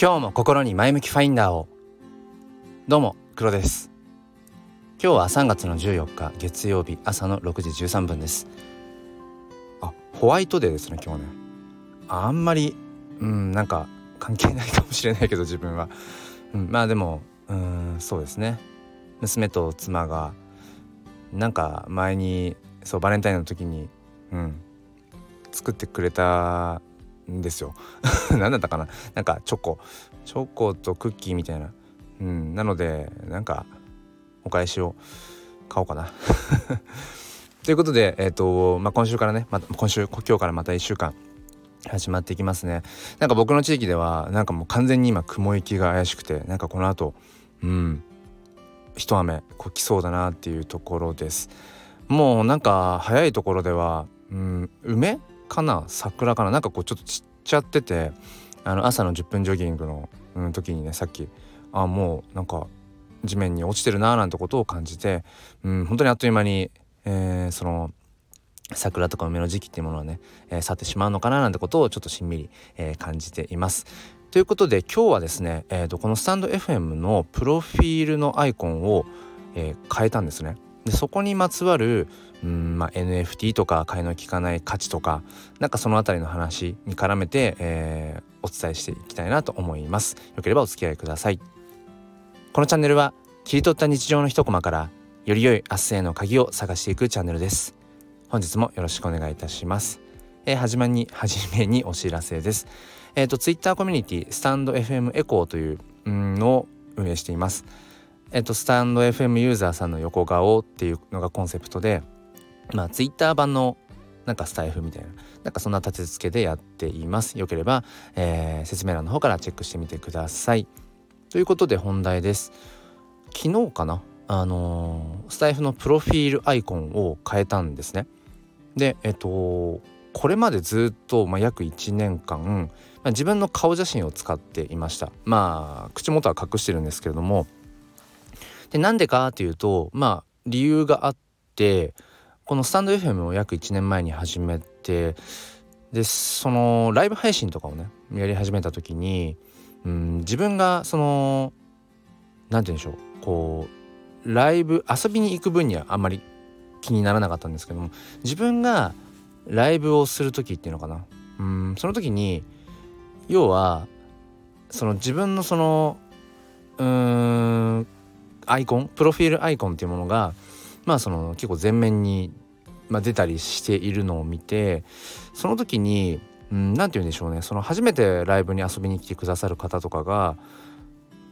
今日も心に前向きファインダーを。どうも黒です。今日は3月の14日月曜日朝の6時13分です。あホワイトデーですね今日ね。あんまりうんなんか関係ないかもしれないけど自分は、うん、まあでもうんそうですね。娘と妻がなんか前にそうバレンタインの時にうん作ってくれたんですよ。何だったかな？なんかチョコ。チョコとクッキーみたいな。うん。なのでなんかお返しを買おうかな。ということでえっ、ー、とまあ今週からね、ま、今週今日からまた1週間始まっていきますね。なんか僕の地域ではなんかもう完全に今雲行きが怪しくてなんかこの後うん。一雨こう来そうだなっていうところです。もうなんか早いところではうん。梅かな桜かななんかこうちょっと散っちゃっててあの朝の10分ジョギングの、時にねさっきあもうなんか地面に落ちてるなーなんてことを感じて、うん、本当にあっという間に、えー、その桜とか梅の時期っていうものはね、えー、去ってしまうのかななんてことをちょっとしんみり、えー、感じています。ということで今日はですね、えーと、このスタンド FM のプロフィールのアイコンを、えー、変えたんですね。でそこにまつわるうん、まあ、NFT とか買いの利かない価値とかなんかその辺りの話に絡めて、えー、お伝えしていきたいなと思います。よければお付き合いください。このチャンネルは切り取った日常の一コマからより良い明日への鍵を探していくチャンネルです。本日もよろしくお願いいたします。えー、始まりに初めにお知らせです。えっ、ー、と Twitter コミュニティスタンド FM エコーというのを運営しています。えっ、とスタンド FM ユーザーさんの横顔っていうのがコンセプトで、まあ Twitter 版のなんかスタイフみたいななんかそんな立て付けでやっています。よければ、えー、説明欄の方からチェックしてみてください。ということで本題です。昨日かな？あのー、スタイフのプロフィールアイコンを変えたんですね。でえっとこれまでずっと、まあ、約1年間、まあ、自分の顔写真を使っていましたまあ口元は隠してるんですけれどもでなんでかっていうとまあ理由があってこのスタンド FM を約1年前に始めてでそのライブ配信とかをねやり始めた時に、うん、自分がその何て言うんでしょうこうライブ遊びに行く分にはあんまり気にならなかったんですけども自分がライブをする時っていうのかな。うんその時に要はその自分のそのうーんアイコンプロフィールアイコンっていうものがまあその結構前面に、まあ、出たりしているのを見てその時に何、うん、て言うんでしょうねその初めてライブに遊びに来てくださる方とかが、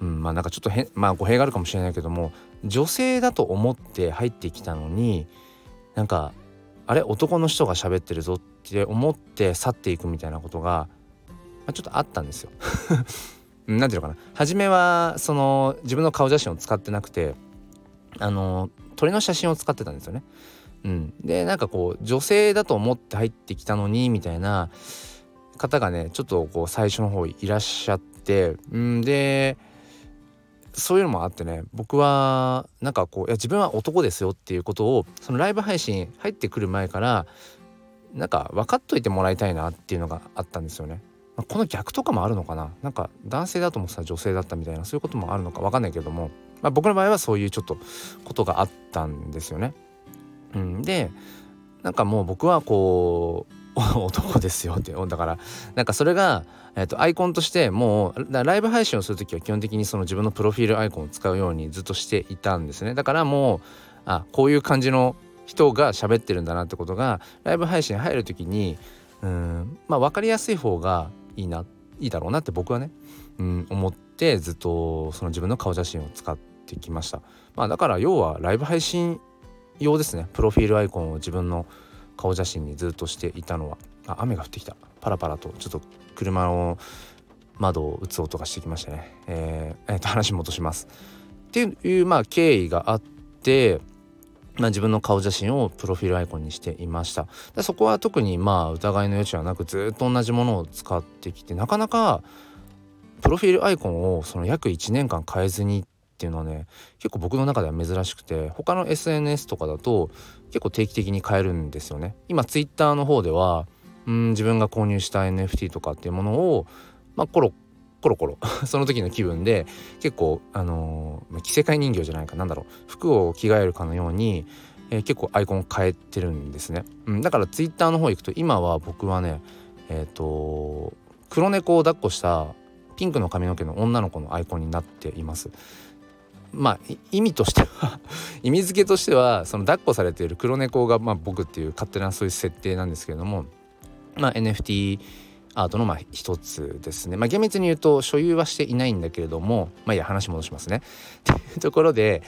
うん、まあなんかちょっと変まあ語弊があるかもしれないけども女性だと思って入ってきたのになんかあれ？男の人が喋ってるぞって思って去っていくみたいなことが、まあ、ちょっとあったんですよ。なんていうのかな初めはその自分の顔写真を使ってなくてあの鳥の写真を使ってたんですよね。うん、でなんかこう女性だと思って入ってきたのにみたいな方がねちょっとこう最初の方いらっしゃって、うん、でそういうのもあってね僕はなんかこういや自分は男ですよっていうことをそのライブ配信入ってくる前からなんか分かっといてもらいたいなっていうのがあったんですよね。まあ、この逆とかもあるのかな。なんか男性だと思ってた女性だったみたいなそういうこともあるのか分かんないけども、まあ、僕の場合はそういうちょっとことがあったんですよね。うん、でなんかもう僕はこう 男ですよって。だからなんかそれが、えー、とアイコンとしてもうライブ配信をする時は基本的にその自分のプロフィールアイコンを使うようにずっとしていたんですね。だからもうあこういう感じの人が喋ってるんだなってことがライブ配信入る時にうんまあ分かりやすい方がいいないいだろうなって僕はねうん思ってずっとその自分の顔写真を使ってきました。まあ、だから要はライブ配信用ですね。プロフィールアイコンを自分の顔写真にずっとしていたのは。あ雨が降ってきた。パラパラとちょっと車の窓を打つ音がしてきましたね。えー、えー、と話戻します。っていうまあ経緯があってまあ、自分の顔写真をプロフィールアイコンにしていました。でそこは特にまあ疑いの余地はなくずっと同じものを使ってきてなかなかプロフィールアイコンをその約1年間変えずにっていうのはね結構僕の中では珍しくて他の SNS とかだと結構定期的に変えるんですよね。今 Twitter の方ではうん自分が購入した NFT とかっていうものをまあコロコロコロ。その時の気分で結構あのー、着せ替え人形じゃないか。なんだろう。服を着替えるかのように、えー、結構アイコンを変えてるんですね、うん、だからツイッターの方行くと今は僕はねえっ、ー、と黒猫を抱っこしたピンクの髪の毛の女の子のアイコンになっています。まあ意味としては 意味付けとしてはその抱っこされている黒猫がまあ僕っていう勝手なそういう設定なんですけれどもまあ NFT アートのまあ一つですね。まあ、厳密に言うと所有はしていないんだけれどもまあいや話戻しますね。っていうところで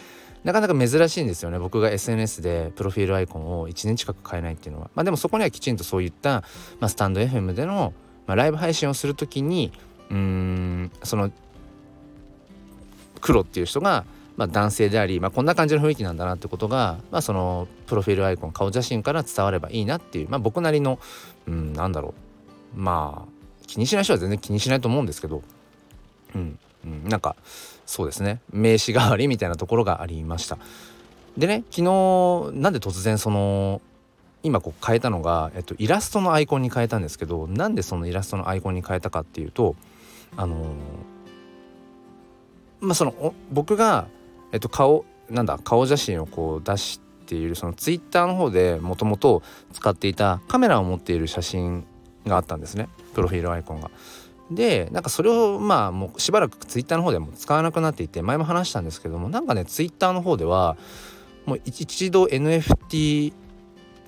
なかなか珍しいんですよね僕が SNS でプロフィールアイコンを1年近く変えないっていうのは。まあ、でもそこにはきちんとそういった、まあ、スタンド FM での、まあ、ライブ配信をする時にうーんその黒っていう人がまあ、男性であり、まあ、こんな感じの雰囲気なんだなってことが、まあ、そのプロフィールアイコン顔写真から伝わればいいなっていう、まあ、僕なりの、うん、なんだろうまあ気にしない人は全然気にしないと思うんですけど。うん、うん、なんかそうですね。名刺代わりみたいなところがありました。でね昨日なんで突然その今こう変えたのが、えっと、イラストのアイコンに変えたんですけどなんでそのイラストのアイコンに変えたかっていうとあのー、まあその僕が、えっと、顔なんだ顔写真をこう出しているそのツイッターの方でもともと使っていたカメラを持っている写真があったんですね。プロフィールアイコンが。でなんかそれをまあもうしばらくツイッターの方でも使わなくなっていて前も話したんですけどもなんかねツイッターの方ではもう一度 NFT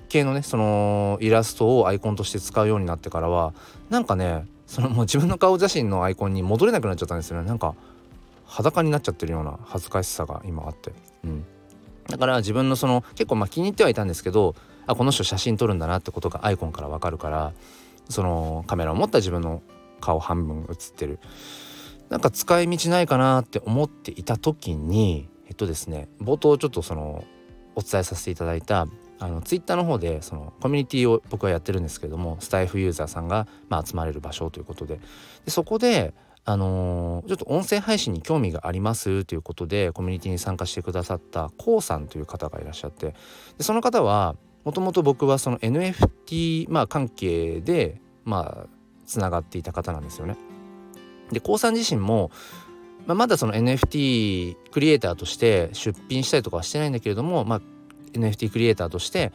系のねそのイラストをアイコンとして使うようになってからはなんかねそのもう自分の顔写真のアイコンに戻れなくなっちゃったんですよね。なんか裸になっちゃってるような恥ずかしさが今あって。うん。だから自分のその結構まあ気に入ってはいたんですけどあこの人写真撮るんだなってことがアイコンからわかるからそのカメラを持った自分の顔半分写ってる。なんか使い道ないかなって思っていた時にえっとですね冒頭ちょっとそのお伝えさせていただいたあのツイッターの方でそのコミュニティを僕はやってるんですけどもスタイフユーザーさんが、まあ、集まれる場所ということで。でそこであのー、ちょっと音声配信に興味がありますということでコミュニティに参加してくださった k o さんという方がいらっしゃって。でその方はもともと僕はその NFT、まあ、関係でまあつながっていた方なんですよね。で k o さん自身も、まあ、まだその NFT クリエイターとして出品したりとかはしてないんだけれども、まあ、NFT クリエイターとして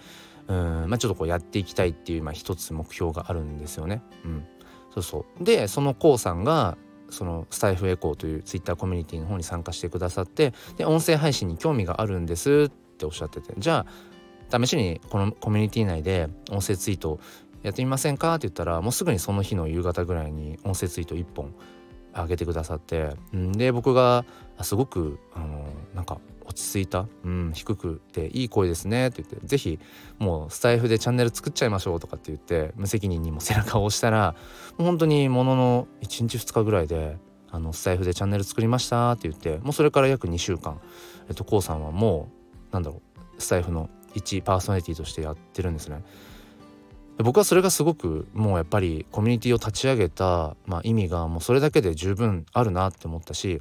うん、まあ、ちょっとこうやっていきたいっていう、まあ、一つ目標があるんですよね。うん、そうそうでその k さんがそのスタイフエコーというツイッターコミュニティの方に参加してくださってで音声配信に興味があるんですっておっしゃっててじゃあ試しにこのコミュニティ内で音声ツイートやってみませんか?」って言ったらもうすぐにその日の夕方ぐらいに音声ツイート1本上げてくださってで僕がすごくあのなんか落ち着いた、うん、低くていい声ですねって言って是非もうスタイフでチャンネル作っちゃいましょうとかって言って無責任にも背中を押したらもう本当にものの1日2日ぐらいであのスタイフでチャンネル作りましたって言ってもうそれから約2週間。えっと k o さんはもうなんだろうスタイフの一パーソナリティとしてやってるんですね。僕はそれがすごくもうやっぱりコミュニティを立ち上げた、まあ、意味がもうそれだけで十分あるなって思ったし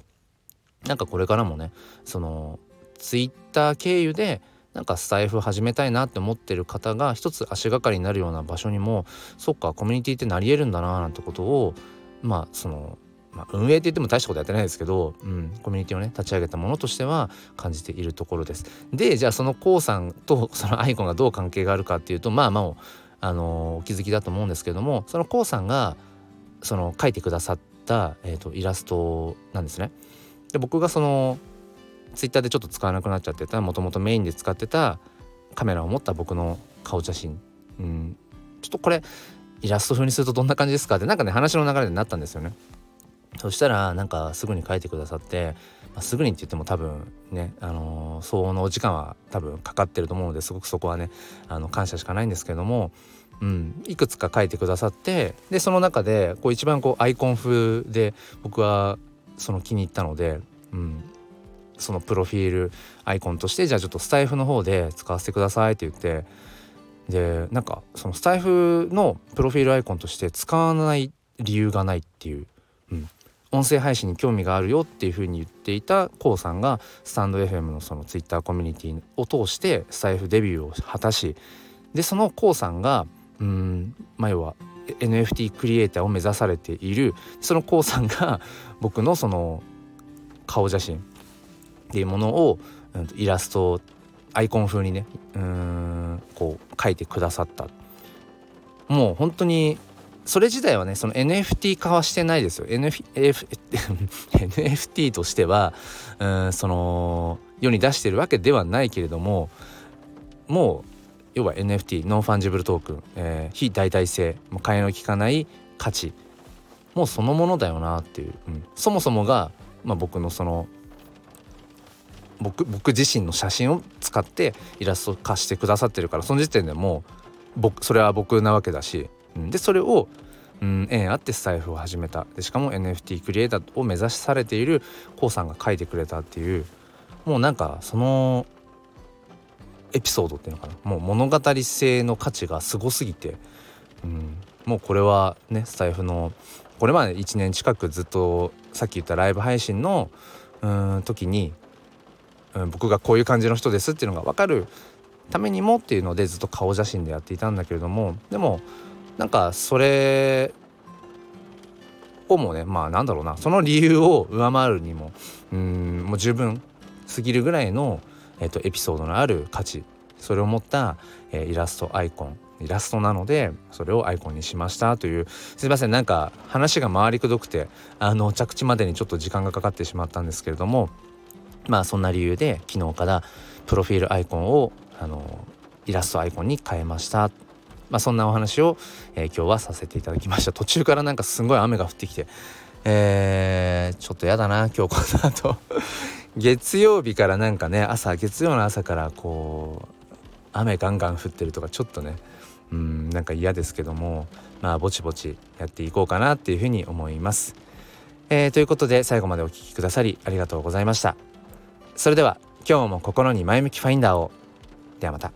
なんかこれからもねそのツイッター経由でなんかスタイフ始めたいなって思ってる方が一つ足がかりになるような場所にもそっかコミュニティってなりえるんだななんてことをまあその、まあ、運営って言っても大したことやってないですけど、うん、コミュニティをね立ち上げたものとしては感じているところです。でじゃあその k o さんとそのアイコンがどう関係があるかっていうとまあまああのお気づきだと思うんですけどもその k o さんがその描いてくださった、えーと、イラストなんですね。で僕がそのツイッターでちょっと使わなくなっちゃってたもともとメインで使ってたカメラを持った僕の顔写真、うん、ちょっとこれイラスト風にするとどんな感じですかってなんかね話の流れになったんですよね。そしたらなんかすぐに書いてくださって、まあ、すぐにって言っても多分ね、あのー、相応のお時間は多分かかってると思うのですごくそこはねあの感謝しかないんですけども、うん、いくつか書いてくださってでその中でこう一番こうアイコン風で僕はその気に入ったので、うん、そのプロフィールアイコンとしてじゃあちょっとスタイフの方で使わせてくださいって言ってでなんかそのスタイフのプロフィールアイコンとして使わない理由がないっていう、うん、音声配信に興味があるよっていうふうに言っていた k o さんがスタンド FM のその Twitter コミュニティを通してスタイフデビューを果たしでその k o さんがうんまあ要は NFT クリエイターを目指されているその k o さんが僕のその顔写真っていうものを、うん、イラストアイコン風にねうんこう描いてくださった。もう本当にそれ自体はねその NFT 化はしてないですよ。NF NFT としてはうんその世に出してるわけではないけれどももう要は NFT non-fungible token、えー、非代替性もう替えの利かない価値もうそのものだよなっていう、うん、そもそもが、まあ、僕のその僕僕自身の写真を使ってイラスト化してくださってるからその時点でもう僕それは僕なわけだし、でそれを、うん、縁あってスタエフを始めた。でしかも NFT クリエイターを目指しされている k o さんが書いてくれたっていうもうなんかそのエピソードっていうのかな。もう物語性の価値がすごすぎて、うん、もうこれはねスタイフのこれまで1年近くずっとさっき言ったライブ配信のうん時に、うん、僕がこういう感じの人ですっていうのが分かるためにもっていうのでずっと顔写真でやっていたんだけれどもでもなんかそれをもねまあなんだろうなその理由を上回るにもうんもう十分すぎるぐらいの、えーと、エピソードのある価値それを持った、えー、イラストアイコンイラストなのでそれをアイコンにしましたというすいませんなんか話が回りくどくてあの着地までにちょっと時間がかかってしまったんですけれどもまあそんな理由で昨日からプロフィールアイコンをあのイラストアイコンに変えました。まあ、そんなお話を、えー、今日はさせていただきました途中からなんかすごい雨が降ってきてえー、ちょっとやだな今日この後 月曜日からなんかね朝月曜の朝からこう雨ガンガン降ってるとかちょっとねうんなんか嫌ですけどもまあぼちぼちやっていこうかなっていうふうに思います。えー、ということで最後までお聴きくださりありがとうございました。それでは今日も心に前向きファインダーをではまた。